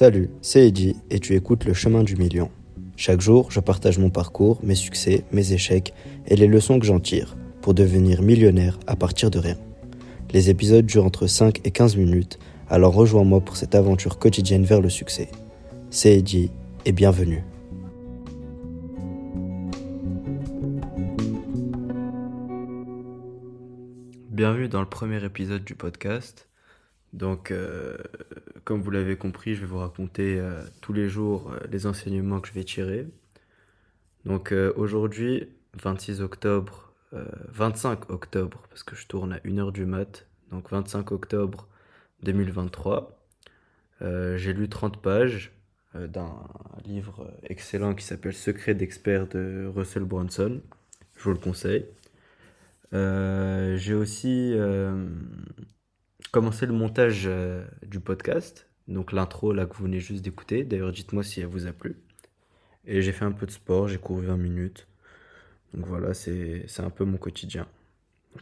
Salut, c'est Eddie et tu écoutes Le Chemin du Million. Chaque jour, je partage mon parcours, mes succès, mes échecs et les leçons que j'en tire pour devenir millionnaire à partir de rien. Les épisodes durent entre 5 et 15 minutes, alors rejoins-moi pour cette aventure quotidienne vers le succès. C'est Eddie et bienvenue. Bienvenue dans le premier épisode du podcast. Donc, euh, comme vous l'avez compris, je vais vous raconter euh, tous les jours euh, les enseignements que je vais tirer. Donc, aujourd'hui, 26 octobre, 25 octobre, parce que je tourne à 1h du mat, donc 25 octobre 2023, j'ai lu 30 pages d'un livre excellent qui s'appelle Secret d'expert de Russell Brunson. Je vous le conseille. j'ai aussi commencer le montage euh, du podcast. Donc l'intro là que vous venez juste d'écouter. D'ailleurs, dites-moi si elle vous a plu. Et j'ai fait un peu de sport, j'ai couru 20 minutes. Donc voilà, c'est un peu mon quotidien.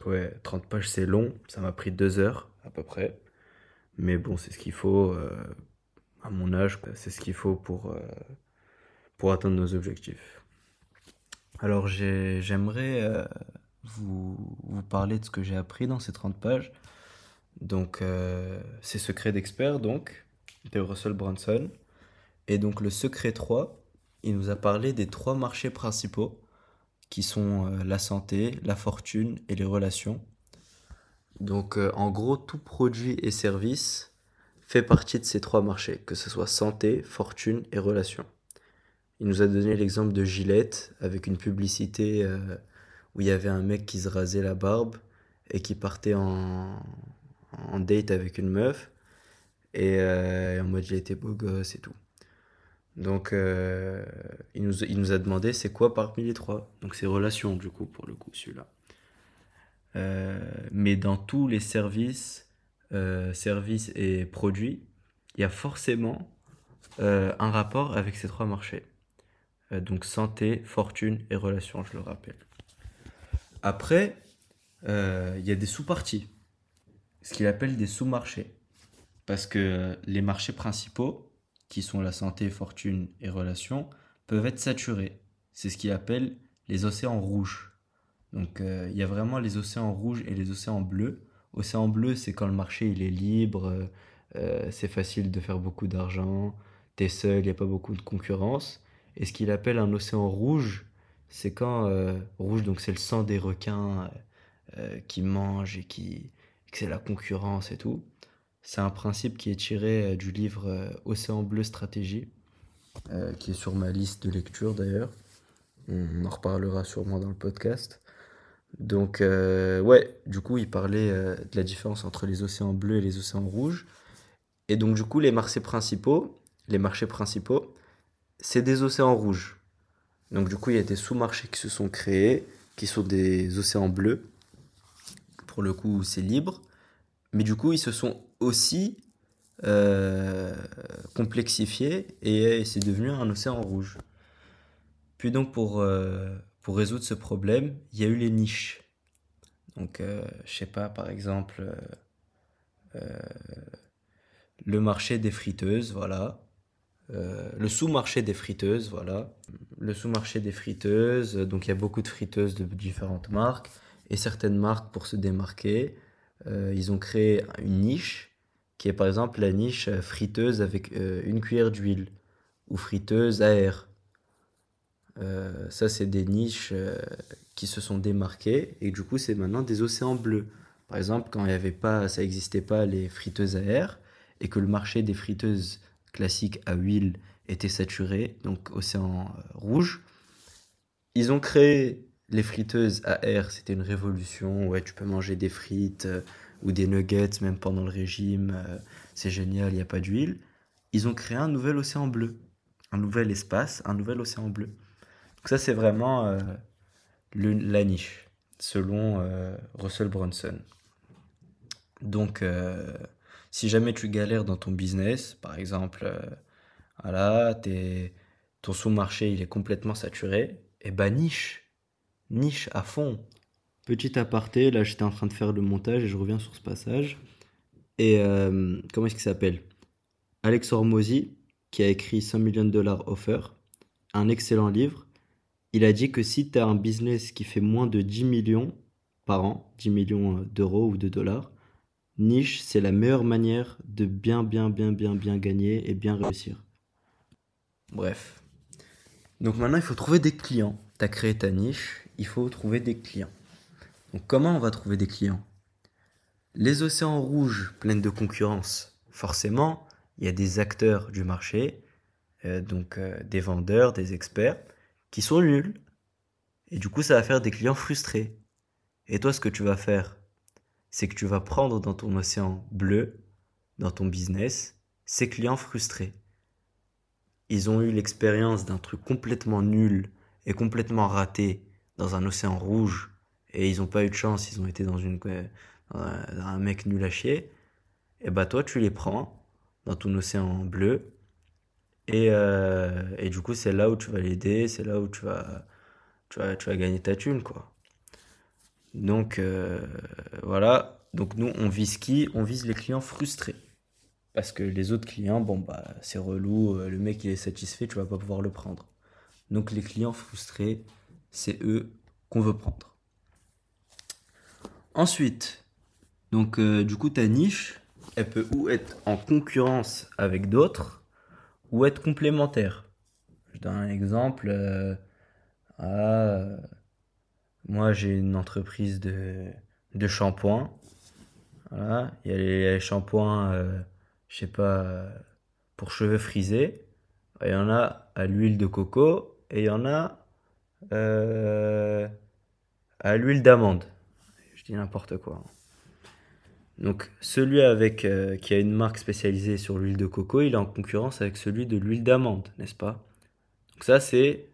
ouais, 30 pages c'est long, ça m'a pris 2 heures à peu près. Mais bon, c'est ce qu'il faut euh, à mon âge, c'est ce qu'il faut pour, euh, pour atteindre nos objectifs. Alors j'aimerais vous, vous parler de ce que j'ai appris dans ces 30 pages. Donc, euh, c'est Secret d'expert, donc, de Russell Brunson. Et donc, le secret 3, il nous a parlé des trois marchés principaux, qui sont euh, la santé, la fortune et les relations. Donc, euh, en gros, tout produit et service fait partie de ces trois marchés, que ce soit santé, fortune et relations. Il nous a donné l'exemple de Gillette, avec une publicité où il y avait un mec qui se rasait la barbe et qui partait en, en date avec une meuf. Et euh, en mode, j'ai été beau gosse et tout. Donc, euh, il, nous, il nous a demandé c'est quoi parmi les trois? Donc, c'est relations, du coup, pour le coup, celui-là. Euh, mais dans tous les services, services et produits, il y a forcément un rapport avec ces trois marchés. donc, santé, fortune et relations, je le rappelle. Après, il y a des sous-parties ce qu'il appelle des sous-marchés. Parce que les marchés principaux, qui sont la santé, fortune et relations, peuvent être saturés. C'est ce qu'il appelle les océans rouges. Donc euh, il y a vraiment les océans rouges et les océans bleus. Océan bleu, c'est quand le marché il est libre, euh, c'est facile de faire beaucoup d'argent, t'es seul, il n'y a pas beaucoup de concurrence. Et ce qu'il appelle un océan rouge, c'est quand euh, rouge, donc c'est le sang des requins qui mangent et qui, c'est la concurrence et tout. C'est un principe qui est tiré euh, du livre euh, Océan Bleu Stratégie, euh, qui est sur ma liste de lecture d'ailleurs. On en reparlera sûrement dans le podcast. Donc, ouais, du coup, il parlait de la différence entre les océans bleus et les océans rouges. Et donc, du coup, les marchés principaux, les marchés principaux, c'est des océans rouges. Donc, du coup, il y a des sous-marchés qui se sont créés, qui sont des océans bleus pour le coup, c'est libre. Mais du coup, ils se sont aussi euh, complexifiés et c'est devenu un océan rouge. Puis donc, pour, euh, pour résoudre ce problème, il y a eu les niches. Donc, euh, je sais pas, par exemple, le marché des friteuses, voilà. le sous-marché des friteuses, voilà. Le sous-marché des friteuses, donc il y a beaucoup de friteuses de différentes marques. Et certaines marques, pour se démarquer, euh, ils ont créé une niche qui est par exemple la niche euh, friteuse avec euh, une cuillère d'huile ou friteuse à air. ça, c'est des niches qui se sont démarquées et du coup, c'est maintenant des océans bleus. Par exemple, quand il y avait pas, ça n'existait pas les friteuses à air et que le marché des friteuses classiques à huile était saturé, donc océan rouge, ils ont créé les friteuses à air, c'était une révolution. Ouais, tu peux manger des frites euh, ou des nuggets même pendant le régime. Euh, c'est génial, il n'y a pas d'huile. Ils ont créé un nouvel océan bleu, un nouvel espace, un nouvel océan bleu. Donc ça, c'est vraiment euh, la niche, selon Russell Brunson. Donc, si jamais tu galères dans ton business, par exemple, voilà, ton sous-marché il est complètement saturé, et eh ben niche niche à fond. Petit aparté, là j'étais en train de faire le montage et je reviens sur ce passage. Et euh, comment est-ce qu'il s'appelle? Alex Hormozy, qui a écrit 100 millions de dollars offer, un excellent livre. Il a dit que si tu as un business qui fait moins de 10 millions par an, 10 millions d'euros ou de dollars, niche, c'est la meilleure manière de bien, bien, bien, bien, bien gagner et bien réussir. Bref. Donc maintenant, il faut trouver des clients. Tu as créé ta niche, il faut trouver des clients. Donc comment on va trouver des clients? Les océans rouges pleins de concurrence. Forcément, il y a des acteurs du marché, euh, donc euh, des vendeurs, des experts, qui sont nuls. Et du coup, ça va faire des clients frustrés. Et toi, ce que tu vas faire, c'est que tu vas prendre dans ton océan bleu, dans ton business, ces clients frustrés. Ils ont eu l'expérience d'un truc complètement nul et complètement raté dans un océan rouge et ils n'ont pas eu de chance, ils ont été dans, une, un mec nul à chier. Et bah toi, tu les prends dans ton océan bleu et, euh, et du coup, c'est là où tu vas l'aider, c'est là où tu vas, tu, vas, tu vas gagner ta thune, quoi. Donc euh, voilà, donc nous on vise qui? On vise les clients frustrés. Parce que les autres clients, bon bah c'est relou, euh, le mec il est satisfait, tu vas pas pouvoir le prendre. Donc les clients frustrés, c'est eux qu'on veut prendre. Ensuite, donc euh, du coup ta niche, elle peut ou être en concurrence avec d'autres, ou être complémentaire. Je donne un exemple. à moi, j'ai une entreprise de, de shampoing. Voilà. Il y a les, shampoings, euh, je sais pas, pour cheveux frisés. Il y en a à l'huile de coco et il y en a euh, à l'huile d'amande. Je dis n'importe quoi. Donc celui avec euh, qui a une marque spécialisée sur l'huile de coco, il est en concurrence avec celui de l'huile d'amande, n'est-ce pas? Donc ça c'est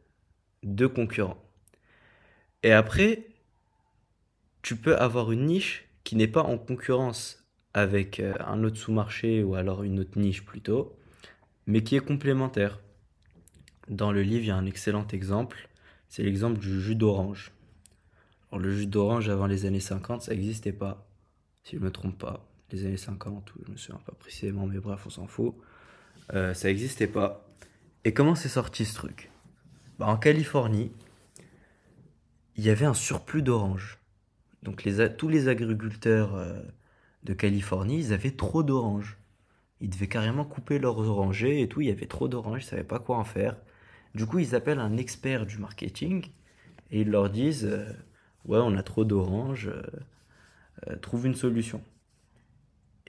deux concurrents. Et après, tu peux avoir une niche qui n'est pas en concurrence avec euh, un autre sous-marché ou alors une autre niche plutôt, mais qui est complémentaire. Dans le livre, il y a un excellent exemple, c'est l'exemple du jus d'orange. le jus d'orange avant les années 50, ça n'existait pas, si je ne me trompe pas. Les années 50, je ne me souviens pas précisément, mais bref, on s'en fout. Euh, ça n'existait pas. Et comment c'est sorti ce truc? Bah, En Californie, il y avait un surplus d'oranges. Donc tous les agriculteurs euh, de Californie, ils avaient trop d'oranges. Ils devaient carrément couper leurs orangers et tout, il y avait trop d'oranges, ils ne savaient pas quoi en faire. Du coup, ils appellent un expert du marketing et ils leur disent euh, Ouais, on a trop d'oranges, euh, trouve une solution.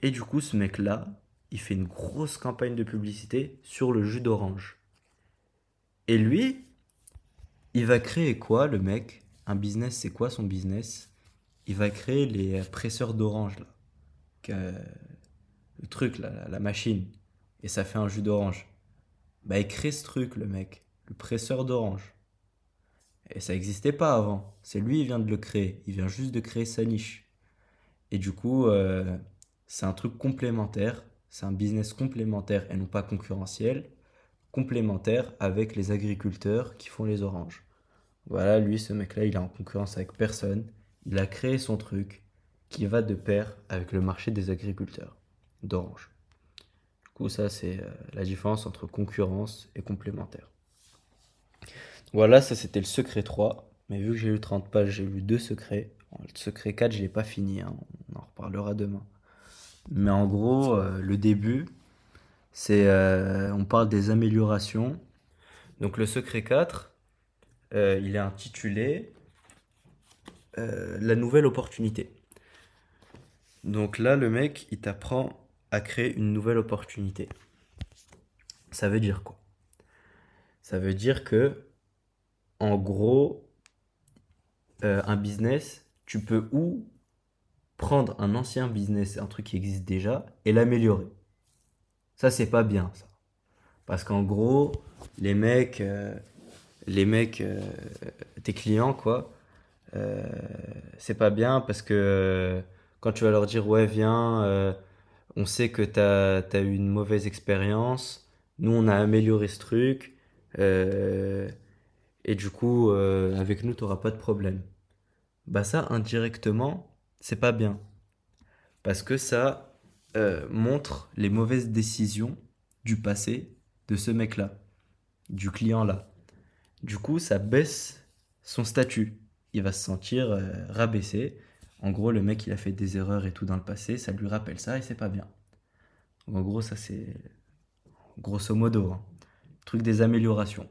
Et du coup, ce mec-là, il fait une grosse campagne de publicité sur le jus d'orange. Et lui, il va créer quoi, le mec? Un business, c'est quoi son business? Il va créer les presseurs d'orange, là. le truc, là, la machine. Et ça fait un jus d'orange. Bah, il crée ce truc, le mec. Le presseur d'orange. Et ça n'existait pas avant. C'est lui, il vient de le créer. Il vient juste de créer sa niche. Et du coup, euh, c'est un truc complémentaire. C'est un business complémentaire et non pas concurrentiel. Complémentaire avec les agriculteurs qui font les oranges. Voilà, lui, ce mec-là, il est en concurrence avec personne. Il a créé son truc qui va de pair avec le marché des agriculteurs d'orange. Du coup, ça, c'est euh, la différence entre concurrence et complémentaire. Voilà, ça, c'était le secret 3. Mais vu que j'ai lu 30 pages, j'ai lu deux secrets. Le secret 4, je l'ai pas fini. Hein. On en reparlera demain. Mais en gros, euh, le début, c'est. Euh, on parle des améliorations. Donc, le secret 4, euh, il est intitulé La nouvelle opportunité. Donc là, le mec, il t'apprend à créer une nouvelle opportunité. Ça veut dire quoi? Ça veut dire que, en gros, euh, un business, tu peux ou prendre un ancien business, un truc qui existe déjà, et l'améliorer. Ça, c'est pas bien, ça. Parce qu'en gros, les mecs, les mecs, euh, tes clients, quoi, euh, c'est pas bien parce que euh, quand tu vas leur dire, ouais, viens, on sait que tu as, eu une mauvaise expérience, nous, on a amélioré ce truc, et du coup, avec nous, tu n'auras pas de problème. Bah ça, indirectement, c'est pas bien. Parce que ça montre les mauvaises décisions du passé de ce mec-là, du client-là. Du coup, ça baisse son statut. Il va se sentir euh, rabaissé. En gros, le mec, il a fait des erreurs et tout dans le passé, ça lui rappelle ça et c'est pas bien. En gros, ça c'est grosso modo, hein. Truc des améliorations.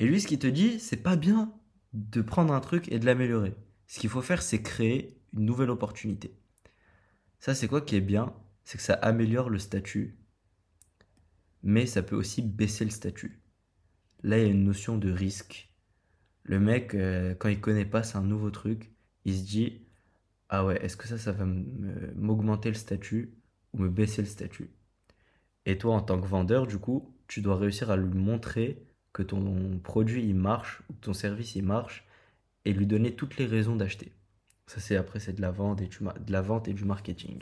Et lui, ce qu'il te dit, c'est pas bien de prendre un truc et de l'améliorer. Ce qu'il faut faire, c'est créer une nouvelle opportunité. Ça, c'est quoi qui est bien? C'est que ça améliore le statut, mais ça peut aussi baisser le statut. Là, il y a une notion de risque. Le mec, euh, quand il connaît pas, c'est un nouveau truc, il se dit Ah ouais, est-ce que ça, ça va m'augmenter le statut ou me baisser le statut? Et toi, en tant que vendeur, du coup, tu dois réussir à lui montrer que ton produit il marche ou que ton service il marche et lui donner toutes les raisons d'acheter. Ça c'est après c'est de la vente et du marketing.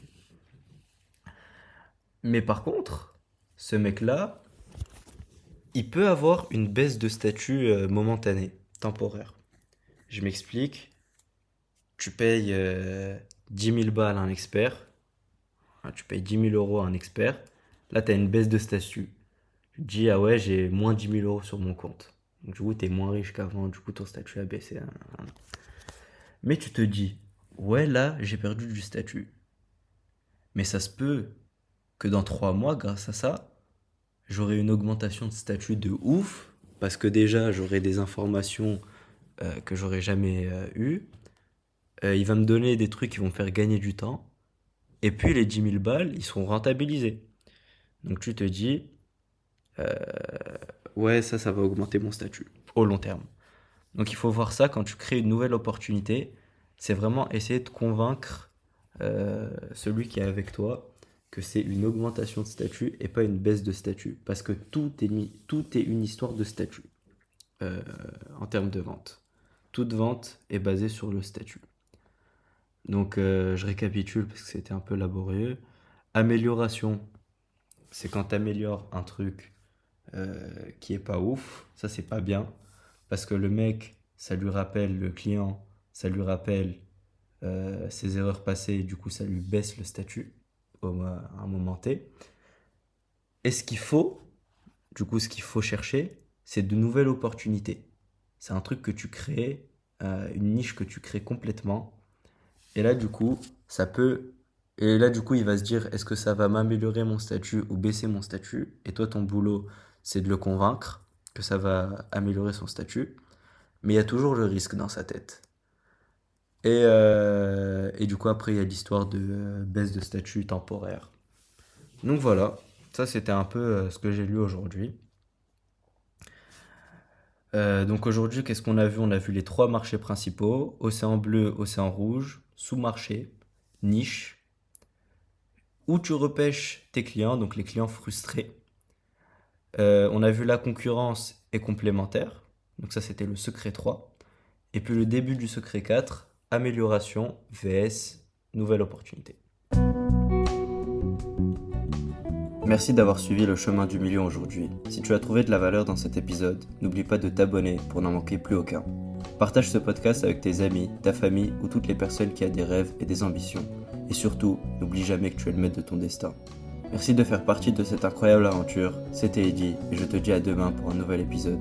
Mais par contre, ce mec là, il peut avoir une baisse de statut euh, momentanée, temporaire. Je m'explique. Tu payes 10 euh, 000 balles à un expert. Tu payes 10 000 euros à un expert. Là, tu as une baisse de statut dis, ah ouais, j'ai moins 10 000 euros sur mon compte. Donc, du coup, tu es moins riche qu'avant, du coup, ton statut a baissé. Mais tu te dis, ouais, là, j'ai perdu du statut. Mais ça se peut que dans 3 mois, grâce à ça, j'aurai une augmentation de statut de ouf, parce que déjà, j'aurai des informations euh, que j'aurais jamais euh, eues. Euh, il va me donner des trucs qui vont me faire gagner du temps. Et puis, les 10 000 balles, ils seront rentabilisés. Donc, tu te dis, ouais, ça, ça va augmenter mon statut au long terme. Donc il faut voir ça quand tu crées une nouvelle opportunité, c'est vraiment essayer de convaincre euh, celui qui est avec toi que c'est une augmentation de statut et pas une baisse de statut. Parce que tout est, tout est une histoire de statut euh, en termes de vente. Toute vente est basée sur le statut. Donc je récapitule parce que c'était un peu laborieux. Amélioration, c'est quand tu améliores un truc euh, qui est pas ouf. Ça, c'est pas bien. Parce que le mec, ça lui rappelle, le client, ça lui rappelle euh, ses erreurs passées et du coup, ça lui baisse le statut au, à un moment T. Et ce qu'il faut, du coup, ce qu'il faut chercher, c'est de nouvelles opportunités. C'est un truc que tu crées, euh, une niche que tu crées complètement. Et là, du coup, ça peut. Et là, du coup, il va se dire est-ce que ça va m'améliorer mon statut ou baisser mon statut? Et toi, ton boulot, c'est de le convaincre que ça va améliorer son statut, mais il y a toujours le risque dans sa tête. Et, euh, du coup, après, il y a l'histoire de euh, baisse de statut temporaire. Donc voilà, ça c'était un peu euh, ce que j'ai lu aujourd'hui. donc aujourd'hui, qu'est-ce qu'on a vu? On a vu les trois marchés principaux, océan bleu, océan rouge, sous-marché, niche, où tu repêches tes clients, donc les clients frustrés. Euh, on a vu la concurrence est complémentaire. Donc ça, c'était le secret 3. Et puis le début du secret 4, amélioration, VS, nouvelle opportunité. Merci d'avoir suivi le chemin du million aujourd'hui. Si tu as trouvé de la valeur dans cet épisode, n'oublie pas de t'abonner pour n'en manquer plus aucun. Partage ce podcast avec tes amis, ta famille ou toutes les personnes qui ont des rêves et des ambitions. Et surtout, n'oublie jamais que tu es le maître de ton destin. Merci de faire partie de cette incroyable aventure. C'était Eddie et je te dis à demain pour un nouvel épisode.